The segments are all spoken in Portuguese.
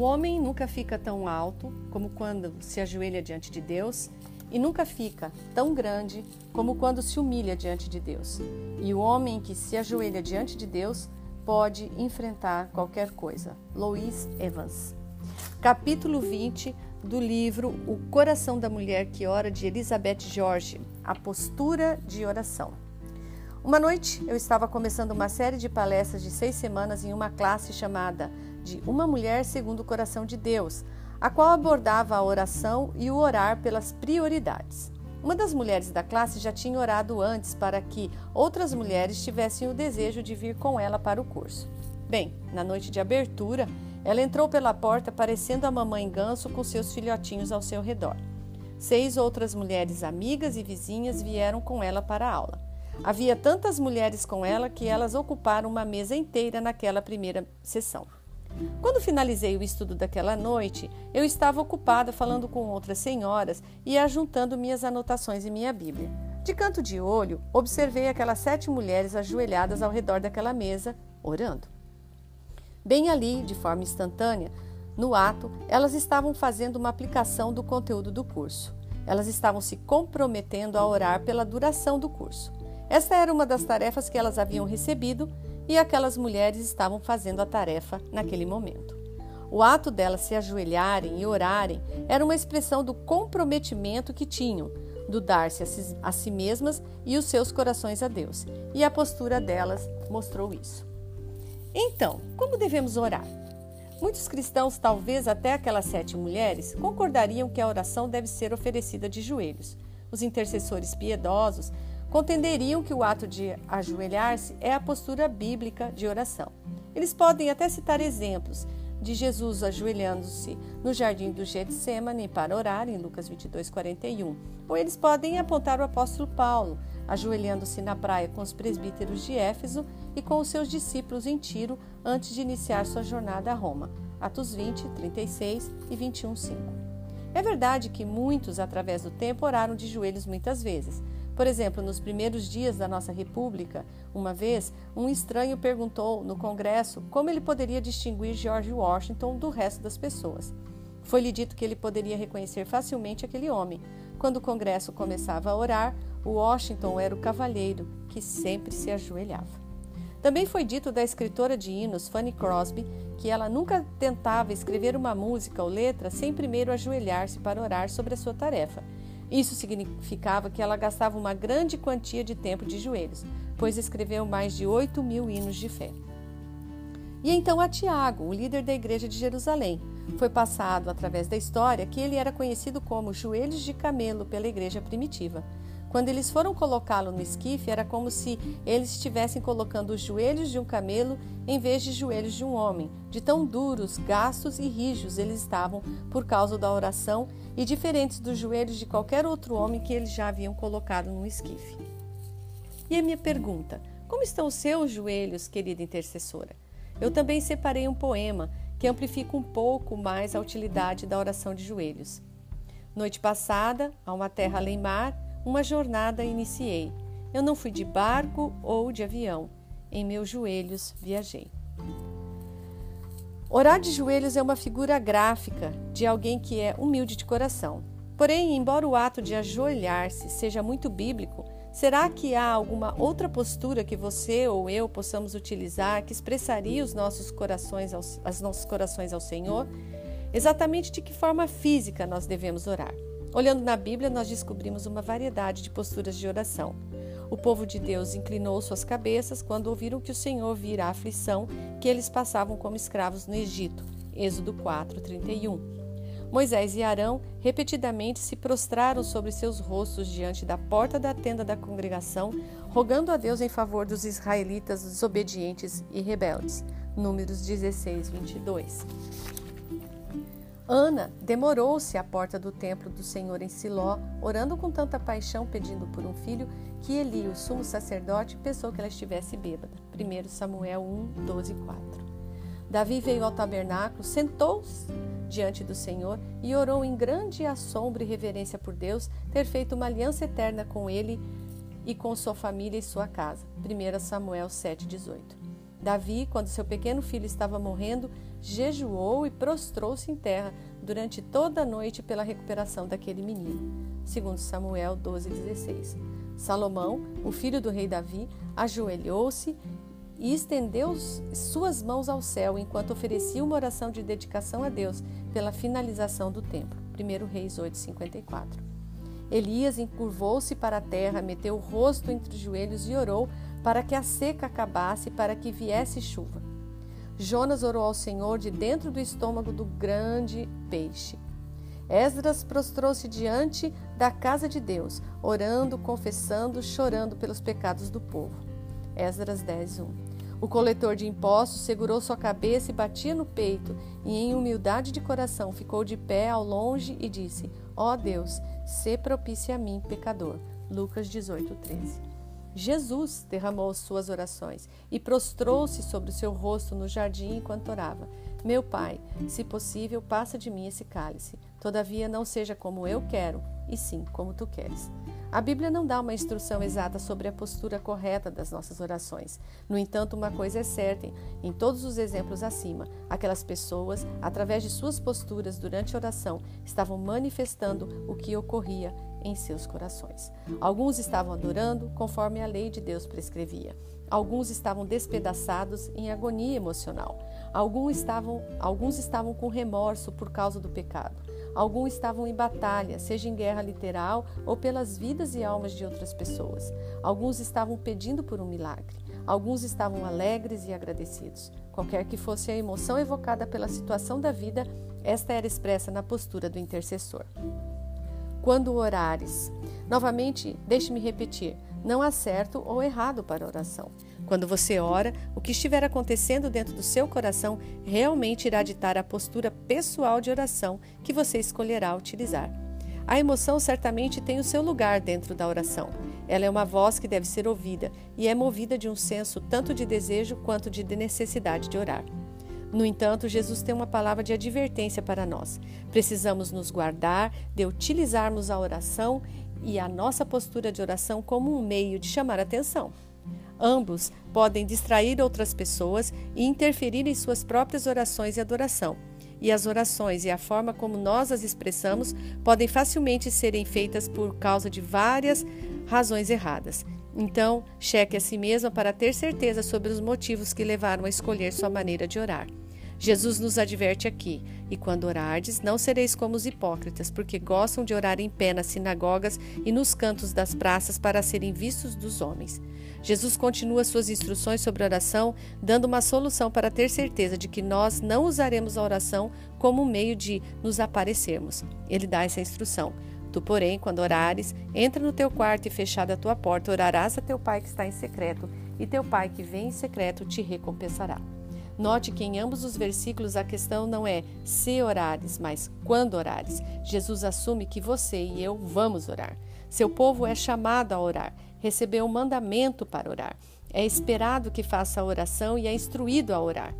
O homem nunca fica tão alto como quando se ajoelha diante de Deus, e nunca fica tão grande como quando se humilha diante de Deus. E o homem que se ajoelha diante de Deus pode enfrentar qualquer coisa. Louis Evans. Capítulo 20 do livro O Coração da Mulher que Ora, de Elizabeth George, A Postura de Oração. Uma noite eu estava começando uma série de palestras de seis semanas em uma classe chamada de Uma Mulher Segundo o Coração de Deus, a qual abordava a oração e o orar pelas prioridades. Uma das mulheres da classe já tinha orado antes para que outras mulheres tivessem o desejo de vir com ela para o curso. Bem, na noite de abertura, ela entrou pela porta parecendo a mamãe ganso com seus filhotinhos ao seu redor. Seis outras mulheres amigas e vizinhas vieram com ela para a aula. Havia tantas mulheres com ela que elas ocuparam uma mesa inteira naquela primeira sessão. Quando finalizei o estudo daquela noite, eu estava ocupada falando com outras senhoras e ajuntando minhas anotações em minha Bíblia. De canto de olho, observei aquelas sete mulheres ajoelhadas ao redor daquela mesa, orando. Bem ali, de forma instantânea, no ato, elas estavam fazendo uma aplicação do conteúdo do curso. Elas estavam se comprometendo a orar pela duração do curso. Esta era uma das tarefas que elas haviam recebido e aquelas mulheres estavam fazendo a tarefa naquele momento. O ato delas se ajoelharem e orarem era uma expressão do comprometimento que tinham, do dar-se a, si, a si mesmas e os seus corações a Deus, e a postura delas mostrou isso. Então, como devemos orar? Muitos cristãos, talvez até aquelas sete mulheres, concordariam que a oração deve ser oferecida de joelhos. Os intercessores piedosos contenderiam que o ato de ajoelhar-se é a postura bíblica de oração. Eles podem até citar exemplos de Jesus ajoelhando-se no jardim do Getsemane para orar, em Lucas 22, 41. Ou eles podem apontar o apóstolo Paulo, ajoelhando-se na praia com os presbíteros de Éfeso e com os seus discípulos em Tiro antes de iniciar sua jornada a Roma. Atos 20, 36 e 21, 5. É verdade que muitos, através do tempo, oraram de joelhos muitas vezes, por exemplo, nos primeiros dias da nossa República, uma vez, um estranho perguntou no Congresso como ele poderia distinguir George Washington do resto das pessoas. Foi-lhe dito que ele poderia reconhecer facilmente aquele homem. Quando o Congresso começava a orar, Washington era o cavalheiro que sempre se ajoelhava. Também foi dito da escritora de hinos Fanny Crosby que ela nunca tentava escrever uma música ou letra sem primeiro ajoelhar-se para orar sobre a sua tarefa. Isso significava que ela gastava uma grande quantia de tempo de joelhos, pois escreveu mais de 8 mil hinos de fé. E então a Tiago, o líder da igreja de Jerusalém. Foi passado através da história que ele era conhecido como joelhos de camelo pela igreja primitiva. Quando eles foram colocá-lo no esquife, era como se eles estivessem colocando os joelhos de um camelo em vez de joelhos de um homem, de tão duros, gastos e rijos eles estavam por causa da oração e diferentes dos joelhos de qualquer outro homem que eles já haviam colocado no esquife. E a minha pergunta: como estão os seus joelhos, querida intercessora? Eu também separei um poema que amplifica um pouco mais a utilidade da oração de joelhos. Noite passada, a uma terra além mar, uma jornada iniciei. Eu não fui de barco ou de avião, em meus joelhos viajei. Orar de joelhos é uma figura gráfica de alguém que é humilde de coração. Porém, embora o ato de ajoelhar-se seja muito bíblico, será que há alguma outra postura que você ou eu possamos utilizar que expressaria os nossos corações aos, os nossos corações ao Senhor? Exatamente de que forma física nós devemos orar? Olhando na Bíblia, nós descobrimos uma variedade de posturas de oração. O povo de Deus inclinou suas cabeças quando ouviram que o Senhor vira a aflição que eles passavam como escravos no Egito. Êxodo 4, 31. Moisés e Arão repetidamente se prostraram sobre seus rostos diante da porta da tenda da congregação, rogando a Deus em favor dos israelitas desobedientes e rebeldes. Números 16, 22. Ana demorou-se à porta do templo do Senhor em Siló, orando com tanta paixão, pedindo por um filho, que Eli, o sumo sacerdote, pensou que ela estivesse bêbada. 1 Samuel 1, 12 4. Davi veio ao tabernáculo, sentou-se diante do Senhor e orou em grande assombro e reverência por Deus ter feito uma aliança eterna com ele e com sua família e sua casa. 1 Samuel 7, 18. Davi, quando seu pequeno filho estava morrendo, jejuou e prostrou-se em terra durante toda a noite pela recuperação daquele menino. Segundo Samuel 12:16. Salomão, o filho do rei Davi, ajoelhou-se e estendeu suas mãos ao céu enquanto oferecia uma oração de dedicação a Deus pela finalização do templo. 1 Reis 8:54. Elias encurvou-se para a terra, meteu o rosto entre os joelhos e orou para que a seca acabasse e para que viesse chuva. Jonas orou ao Senhor de dentro do estômago do grande peixe. Esdras prostrou-se diante da casa de Deus, orando, confessando, chorando pelos pecados do povo. Esdras 10, 1. O coletor de impostos segurou sua cabeça e batia no peito, e em humildade de coração ficou de pé ao longe e disse: Ó oh Deus, se propício a mim, pecador. Lucas 18, 13. Jesus derramou suas orações e prostrou-se sobre o seu rosto no jardim enquanto orava. Meu Pai, se possível, passa de mim esse cálice. Todavia, não seja como eu quero, e sim como tu queres. A Bíblia não dá uma instrução exata sobre a postura correta das nossas orações. No entanto, uma coisa é certa: em todos os exemplos acima, aquelas pessoas, através de suas posturas durante a oração, estavam manifestando o que ocorria em seus corações. Alguns estavam adorando conforme a lei de Deus prescrevia. Alguns estavam despedaçados em agonia emocional. Alguns estavam, alguns estavam com remorso por causa do pecado. Alguns estavam em batalha, seja em guerra literal ou pelas vidas e almas de outras pessoas. Alguns estavam pedindo por um milagre. Alguns estavam alegres e agradecidos. Qualquer que fosse a emoção evocada pela situação da vida, esta era expressa na postura do intercessor. Quando orares, novamente, deixe-me repetir: não há certo ou errado para oração. Quando você ora, o que estiver acontecendo dentro do seu coração realmente irá ditar a postura pessoal de oração que você escolherá utilizar. A emoção certamente tem o seu lugar dentro da oração. Ela é uma voz que deve ser ouvida e é movida de um senso tanto de desejo quanto de necessidade de orar. No entanto, Jesus tem uma palavra de advertência para nós. Precisamos nos guardar de utilizarmos a oração e a nossa postura de oração como um meio de chamar atenção. Ambos podem distrair outras pessoas e interferir em suas próprias orações e adoração. E as orações e a forma como nós as expressamos podem facilmente serem feitas por causa de várias razões erradas. Então, cheque a si mesma para ter certeza sobre os motivos que levaram a escolher sua maneira de orar. Jesus nos adverte aqui: E quando orardes, não sereis como os hipócritas, porque gostam de orar em pé nas sinagogas e nos cantos das praças para serem vistos dos homens. Jesus continua suas instruções sobre oração, dando uma solução para ter certeza de que nós não usaremos a oração como meio de nos aparecermos. Ele dá essa instrução. Tu, porém, quando orares, entra no teu quarto e fechada a tua porta, orarás a teu pai que está em secreto, e teu pai que vem em secreto te recompensará. Note que em ambos os versículos a questão não é se orares, mas quando orares. Jesus assume que você e eu vamos orar. Seu povo é chamado a orar, recebeu um mandamento para orar. É esperado que faça a oração e é instruído a orar.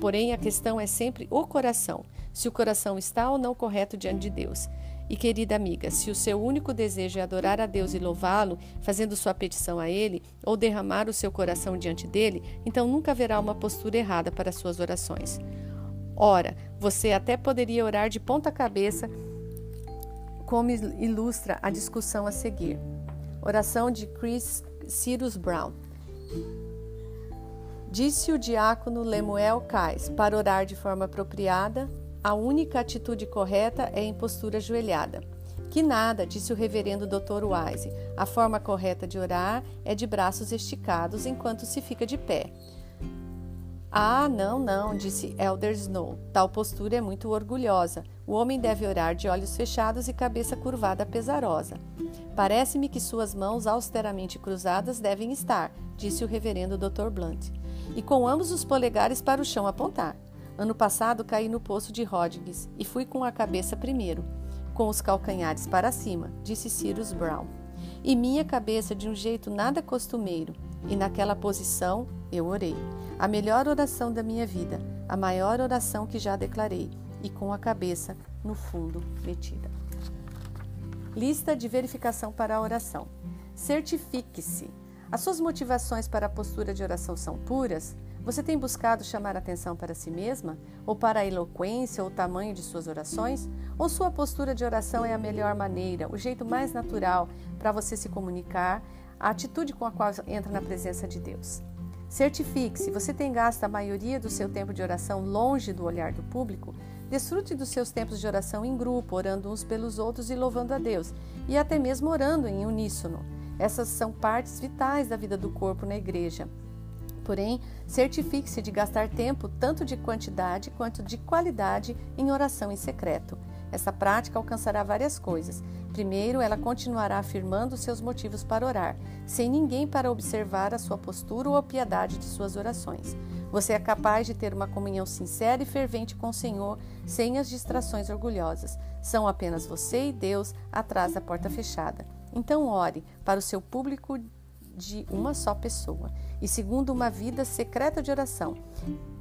Porém, a questão é sempre o coração, se o coração está ou não correto diante de Deus. E querida amiga, se o seu único desejo é adorar a Deus e louvá-lo, fazendo sua petição a Ele, ou derramar o seu coração diante dele, então nunca haverá uma postura errada para suas orações. Ora, você até poderia orar de ponta cabeça, como ilustra a discussão a seguir. Oração de Chris Cyrus Brown. Disse o diácono Lemuel Cais para orar de forma apropriada, a única atitude correta é em postura ajoelhada. Que nada, disse o reverendo Dr. Wise. A forma correta de orar é de braços esticados enquanto se fica de pé. Ah, não, não, disse Elder Snow. Tal postura é muito orgulhosa. O homem deve orar de olhos fechados e cabeça curvada pesarosa. Parece-me que suas mãos austeramente cruzadas devem estar, disse o reverendo Dr. Blunt, e com ambos os polegares para o chão apontar. Ano passado caí no poço de Rodgers e fui com a cabeça primeiro, com os calcanhares para cima, disse Cyrus Brown. E minha cabeça de um jeito nada costumeiro, e naquela posição eu orei. A melhor oração da minha vida, a maior oração que já declarei, e com a cabeça no fundo metida. Lista de verificação para a oração. Certifique-se. As suas motivações para a postura de oração são puras? Você tem buscado chamar atenção para si mesma? Ou para a eloquência ou o tamanho de suas orações? Ou sua postura de oração é a melhor maneira, o jeito mais natural para você se comunicar, a atitude com a qual entra na presença de Deus? Certifique-se, você tem gasto a maioria do seu tempo de oração longe do olhar do público? Desfrute dos seus tempos de oração em grupo, orando uns pelos outros e louvando a Deus, e até mesmo orando em uníssono. Essas são partes vitais da vida do corpo na igreja. Porém, certifique-se de gastar tempo tanto de quantidade quanto de qualidade em oração em secreto. Essa prática alcançará várias coisas. Primeiro, ela continuará afirmando seus motivos para orar, sem ninguém para observar a sua postura ou a piedade de suas orações. Você é capaz de ter uma comunhão sincera e fervente com o Senhor, sem as distrações orgulhosas. São apenas você e Deus atrás da porta fechada. Então, ore para o seu público de uma só pessoa e segundo uma vida secreta de oração.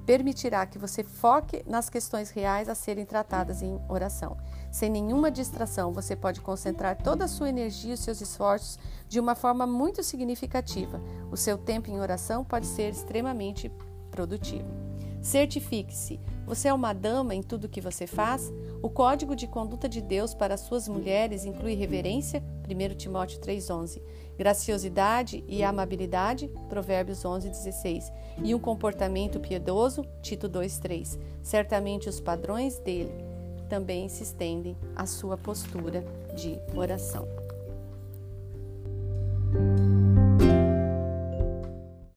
Permitirá que você foque nas questões reais a serem tratadas em oração. Sem nenhuma distração, você pode concentrar toda a sua energia e seus esforços de uma forma muito significativa. O seu tempo em oração pode ser extremamente produtivo. Certifique-se. Você é uma dama em tudo que você faz? O código de conduta de Deus para suas mulheres inclui reverência, 1 Timóteo 3:11, graciosidade e amabilidade, Provérbios 11:16, e um comportamento piedoso, Tito 2:3. Certamente os padrões dele também se estendem à sua postura de oração.